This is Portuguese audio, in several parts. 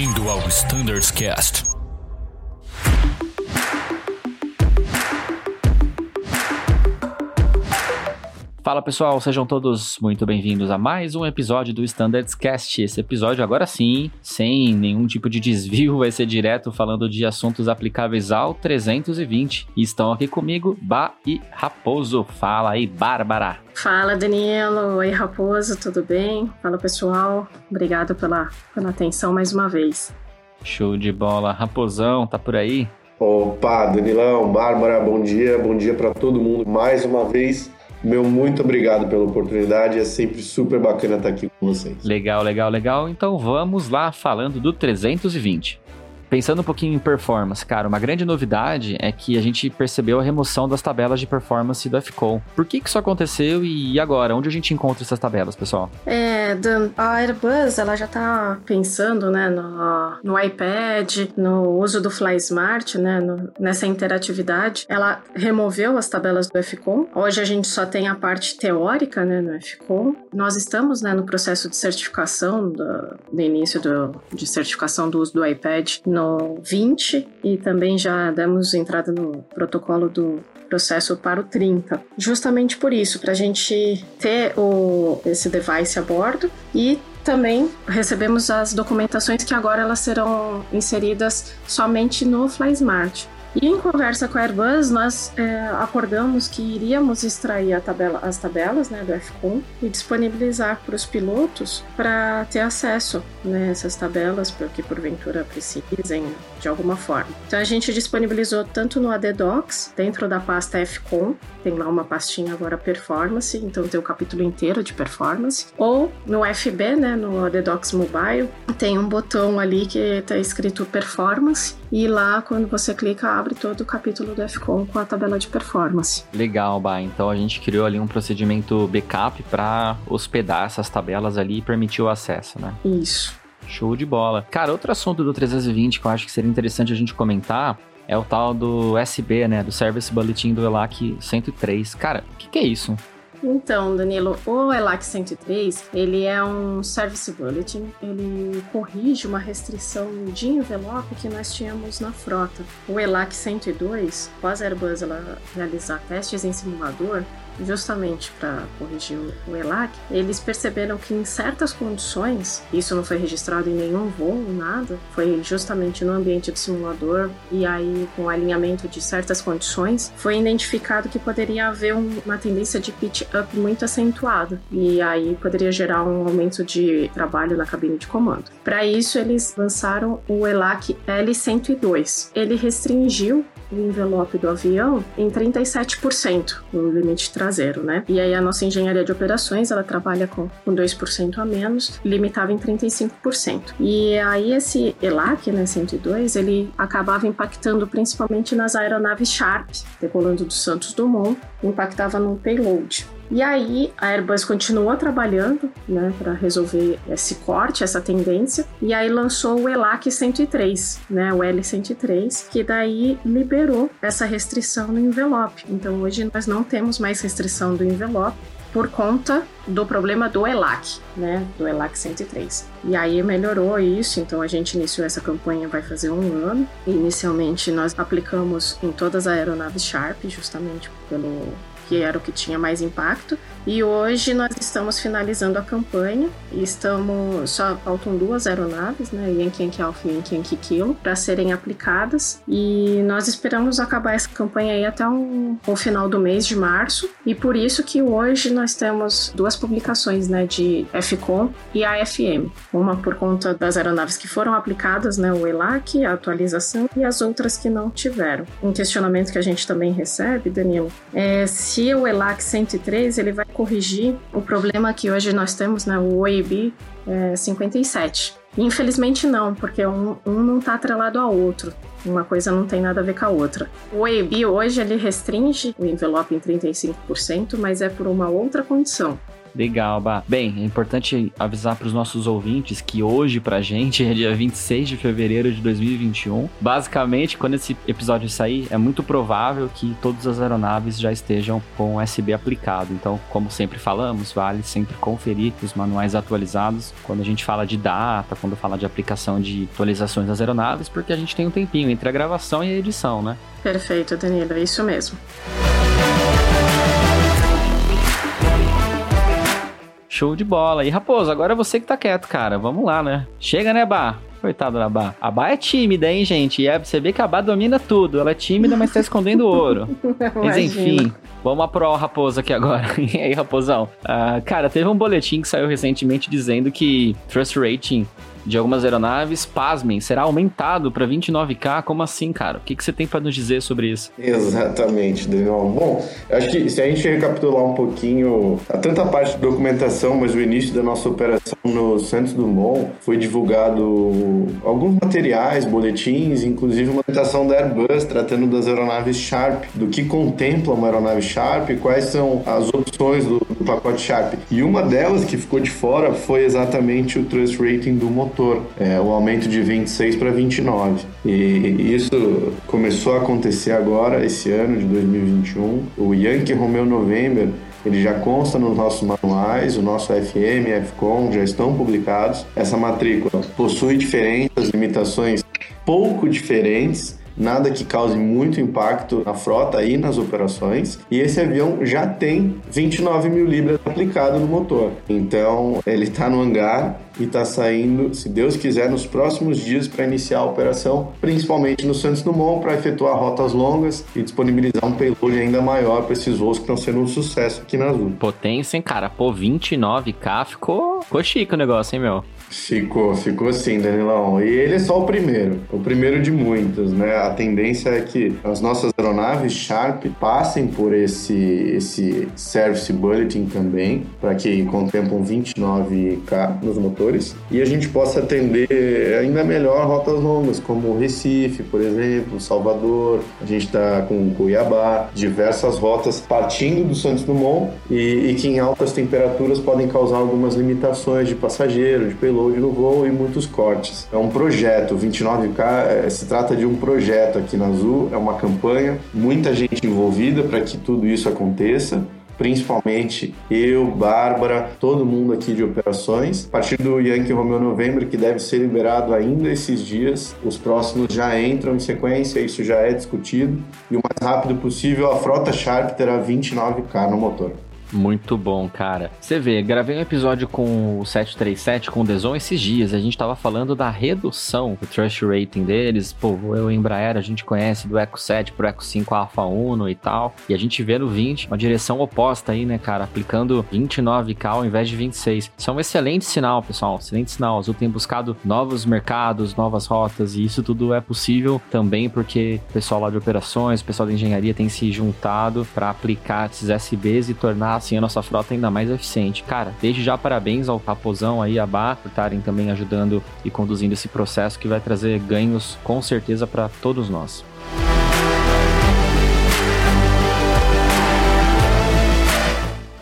Bem-vindo ao Standards Cast. Fala pessoal, sejam todos muito bem-vindos a mais um episódio do Standards Cast. Esse episódio agora sim, sem nenhum tipo de desvio, vai ser direto falando de assuntos aplicáveis ao 320. E estão aqui comigo Ba e Raposo. Fala aí, Bárbara. Fala Danilo, oi Raposo, tudo bem? Fala pessoal, obrigado pela, pela atenção mais uma vez. Show de bola, Raposão, tá por aí? Opa, Danilão, Bárbara, bom dia, bom dia para todo mundo mais uma vez. Meu muito obrigado pela oportunidade, é sempre super bacana estar aqui com vocês. Legal, legal, legal. Então vamos lá falando do 320. Pensando um pouquinho em performance, cara, uma grande novidade é que a gente percebeu a remoção das tabelas de performance do FCOM. Por que, que isso aconteceu e agora? Onde a gente encontra essas tabelas, pessoal? É, a Airbus, ela já tá pensando, né, no, no iPad, no uso do Fly Smart, né, no, nessa interatividade. Ela removeu as tabelas do FCOM. Hoje a gente só tem a parte teórica, né, no FCOM. Nós estamos, né, no processo de certificação, do, do início do, de certificação do uso do iPad no no 20 e também já demos entrada no protocolo do processo para o 30. Justamente por isso, para a gente ter o, esse device a bordo e também recebemos as documentações que agora elas serão inseridas somente no FlySmart. E em conversa com a Airbus, nós é, acordamos que iríamos extrair tabela, as tabelas né, do FCOM e disponibilizar para os pilotos para ter acesso né, tabelas, porque porventura precisem de alguma forma. Então a gente disponibilizou tanto no ADDocs, dentro da pasta FCOM, tem lá uma pastinha agora performance, então tem o capítulo inteiro de performance, ou no FB, né, no ADDocs Mobile, tem um botão ali que está escrito performance e lá quando você clica abre todo o capítulo do FCOM com a tabela de performance. Legal, Bah. Então a gente criou ali um procedimento backup para hospedar essas tabelas ali e permitir o acesso, né? Isso. Show de bola. Cara, outro assunto do 320 que eu acho que seria interessante a gente comentar é o tal do SB, né? Do Service Bulletin do ELAC 103. Cara, o que, que é isso? Então, Danilo, o ELAC 103, ele é um Service Bulletin, ele corrige uma restrição de envelope que nós tínhamos na frota. O ELAC 102, após a Airbus ela realizar testes em simulador, justamente para corrigir o ELAC, eles perceberam que em certas condições, isso não foi registrado em nenhum voo, nada, foi justamente no ambiente do simulador e aí com alinhamento de certas condições, foi identificado que poderia haver uma tendência de pitch up muito acentuada e aí poderia gerar um aumento de trabalho na cabine de comando. Para isso, eles lançaram o ELAC L102. Ele restringiu o envelope do avião em 37%, no limite traseiro, né? E aí a nossa engenharia de operações, ela trabalha com, com 2% a menos, limitava em 35%. E aí esse ELAC, né, 102, ele acabava impactando principalmente nas aeronaves Sharp, decolando do Santos Dumont, impactava no payload. E aí a Airbus continuou trabalhando, né, para resolver esse corte, essa tendência, e aí lançou o ELAC 103, né, o L103, que daí liberou essa restrição no envelope. Então hoje nós não temos mais restrição do envelope por conta do problema do ELAC, né, do ELAC 103. E aí melhorou isso, então a gente iniciou essa campanha vai fazer um ano. Inicialmente nós aplicamos em todas as aeronaves Sharp, justamente pelo que era o que tinha mais impacto. E hoje nós estamos finalizando a campanha e estamos só faltam duas aeronaves, né, Yankee Alpha e Yankee Kilo, para serem aplicadas. E nós esperamos acabar essa campanha aí até um, o final do mês de março. E por isso que hoje nós temos duas publicações, né, de FCOM e AFM. Uma por conta das aeronaves que foram aplicadas, né, o ELAC, a atualização e as outras que não tiveram. Um questionamento que a gente também recebe, Danilo, é se o ELAC 103 ele vai corrigir o problema que hoje nós temos, né, o OEB é, 57. Infelizmente não, porque um, um não está atrelado ao outro. Uma coisa não tem nada a ver com a outra. O EIB hoje ele restringe o envelope em 35%, mas é por uma outra condição. Legal, Bah. Bem, é importante avisar para os nossos ouvintes que hoje pra gente é dia 26 de fevereiro de 2021. Basicamente, quando esse episódio sair, é muito provável que todas as aeronaves já estejam com USB aplicado. Então, como sempre falamos, vale sempre conferir os manuais atualizados quando a gente fala de data, quando fala de aplicação de atualizações das aeronaves, porque a gente tem um tempinho entre a gravação e a edição, né? Perfeito, Danilo, é isso mesmo. Show de bola. E Raposo, agora é você que tá quieto, cara. Vamos lá, né? Chega, né, Bah? Coitado da Bá. A Bá é tímida, hein, gente? E é, você vê que a Bá domina tudo. Ela é tímida, mas tá escondendo ouro. mas enfim, vamos pro Raposo aqui agora. e aí, Raposão? Uh, cara, teve um boletim que saiu recentemente dizendo que Trust Rating de algumas aeronaves, pasmem, será aumentado para 29K? Como assim, cara? O que, que você tem para nos dizer sobre isso? Exatamente, Daniel. Bom, acho que se a gente recapitular um pouquinho, a parte de documentação, mas o início da nossa operação no Santos Dumont, foi divulgado alguns materiais, boletins, inclusive uma apresentação da Airbus tratando das aeronaves Sharp, do que contempla uma aeronave Sharp, quais são as opções do, do pacote Sharp. E uma delas que ficou de fora foi exatamente o Trust Rating do motor motor, é, o aumento de 26 para 29. E isso começou a acontecer agora, esse ano de 2021. O Yankee Romeo November ele já consta nos nossos manuais, o nosso FM FCOM já estão publicados. Essa matrícula possui diferenças, limitações pouco diferentes, nada que cause muito impacto na frota e nas operações. E esse avião já tem 29 mil libras aplicado no motor. Então ele está no hangar e está saindo, se Deus quiser, nos próximos dias para iniciar a operação, principalmente no Santos Dumont, para efetuar rotas longas e disponibilizar um payload ainda maior para esses voos que estão sendo um sucesso aqui na Azul. Potência, hein, cara? Pô, 29K ficou, ficou chique o negócio, hein, meu? Ficou, ficou assim, Danilão. E ele é só o primeiro, o primeiro de muitos, né? A tendência é que as nossas aeronaves Sharp passem por esse, esse Service Bulletin também, para que contemplam 29K nos motores, e a gente possa atender ainda melhor rotas longas, como Recife, por exemplo, Salvador, a gente está com Cuiabá, diversas rotas partindo do Santos Dumont e, e que em altas temperaturas podem causar algumas limitações de passageiro, de payload load no voo e muitos cortes. É um projeto, 29K é, se trata de um projeto aqui na Azul, é uma campanha, muita gente envolvida para que tudo isso aconteça principalmente eu, Bárbara, todo mundo aqui de operações. A partir do Yankee Romeo November, que deve ser liberado ainda esses dias, os próximos já entram em sequência, isso já é discutido. E o mais rápido possível, a frota Sharp terá 29K no motor. Muito bom, cara. Você vê, gravei um episódio com o 737, com o Deson esses dias. A gente tava falando da redução do Trust Rating deles. Pô, eu e Embraer, a gente conhece do Eco 7 pro Eco 5 Alpha 1 e tal. E a gente vê no 20 uma direção oposta aí, né, cara? Aplicando 29K ao invés de 26. Isso é um excelente sinal, pessoal. Excelente sinal. A Azul tem buscado novos mercados, novas rotas. E isso tudo é possível também porque o pessoal lá de operações, o pessoal da engenharia tem se juntado para aplicar esses SBs e tornar assim a nossa frota ainda mais eficiente. Cara, desde já parabéns ao Raposão aí, a Bar, por estarem também ajudando e conduzindo esse processo que vai trazer ganhos com certeza para todos nós.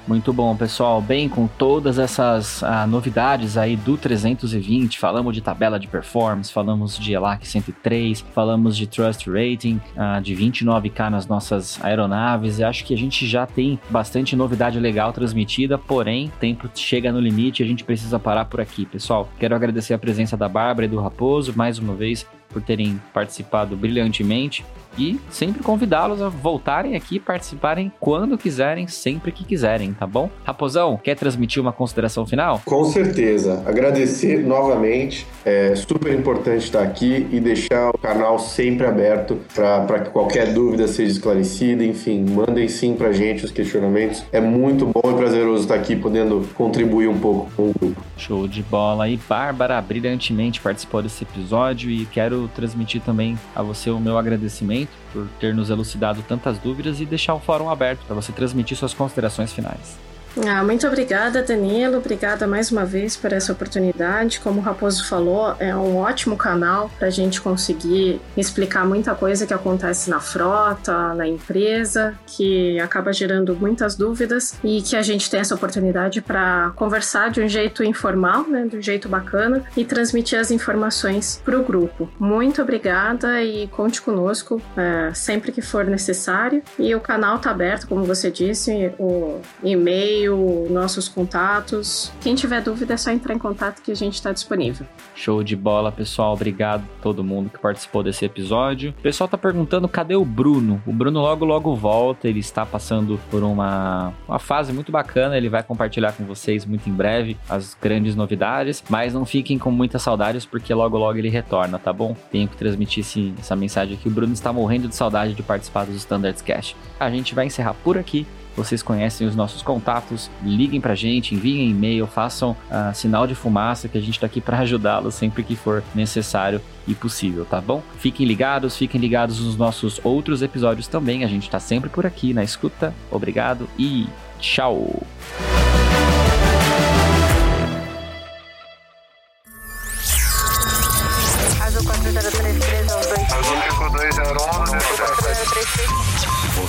Muito bom, pessoal. Bem, com todas essas ah, novidades aí do 320, falamos de tabela de performance, falamos de ELAC 103, falamos de Trust Rating, ah, de 29K nas nossas aeronaves. Acho que a gente já tem bastante novidade legal transmitida, porém, tempo chega no limite e a gente precisa parar por aqui, pessoal. Quero agradecer a presença da Bárbara e do Raposo mais uma vez por terem participado brilhantemente e sempre convidá-los a voltarem aqui e participarem quando quiserem, sempre que quiserem, tá bom? Raposão, quer transmitir uma consideração final? Com certeza. Agradecer novamente. É super importante estar aqui e deixar o canal sempre aberto para que qualquer dúvida seja esclarecida. Enfim, mandem sim para gente os questionamentos. É muito bom e prazeroso estar aqui podendo contribuir um pouco com o grupo. Show de bola. E Bárbara brilhantemente participou desse episódio e quero transmitir também a você o meu agradecimento por ter nos elucidado tantas dúvidas e deixar o fórum aberto para você transmitir suas considerações finais. Ah, muito obrigada, Danilo. Obrigada mais uma vez por essa oportunidade. Como o Raposo falou, é um ótimo canal para a gente conseguir explicar muita coisa que acontece na frota, na empresa, que acaba gerando muitas dúvidas e que a gente tem essa oportunidade para conversar de um jeito informal, né, de um jeito bacana e transmitir as informações para o grupo. Muito obrigada e conte conosco é, sempre que for necessário. E o canal está aberto, como você disse, o e-mail, nossos contatos. Quem tiver dúvida é só entrar em contato que a gente está disponível. Show de bola, pessoal. Obrigado a todo mundo que participou desse episódio. O pessoal tá perguntando cadê o Bruno? O Bruno logo logo volta, ele está passando por uma, uma fase muito bacana, ele vai compartilhar com vocês muito em breve as grandes novidades, mas não fiquem com muitas saudades porque logo logo ele retorna, tá bom? Tenho que transmitir essa mensagem aqui. O Bruno está morrendo de saudade de participar dos Standards Cast. A gente vai encerrar por aqui. Vocês conhecem os nossos contatos, liguem pra gente, enviem e-mail, façam uh, sinal de fumaça que a gente tá aqui para ajudá-los sempre que for necessário e possível, tá bom? Fiquem ligados, fiquem ligados nos nossos outros episódios também. A gente tá sempre por aqui na escuta. Obrigado e tchau!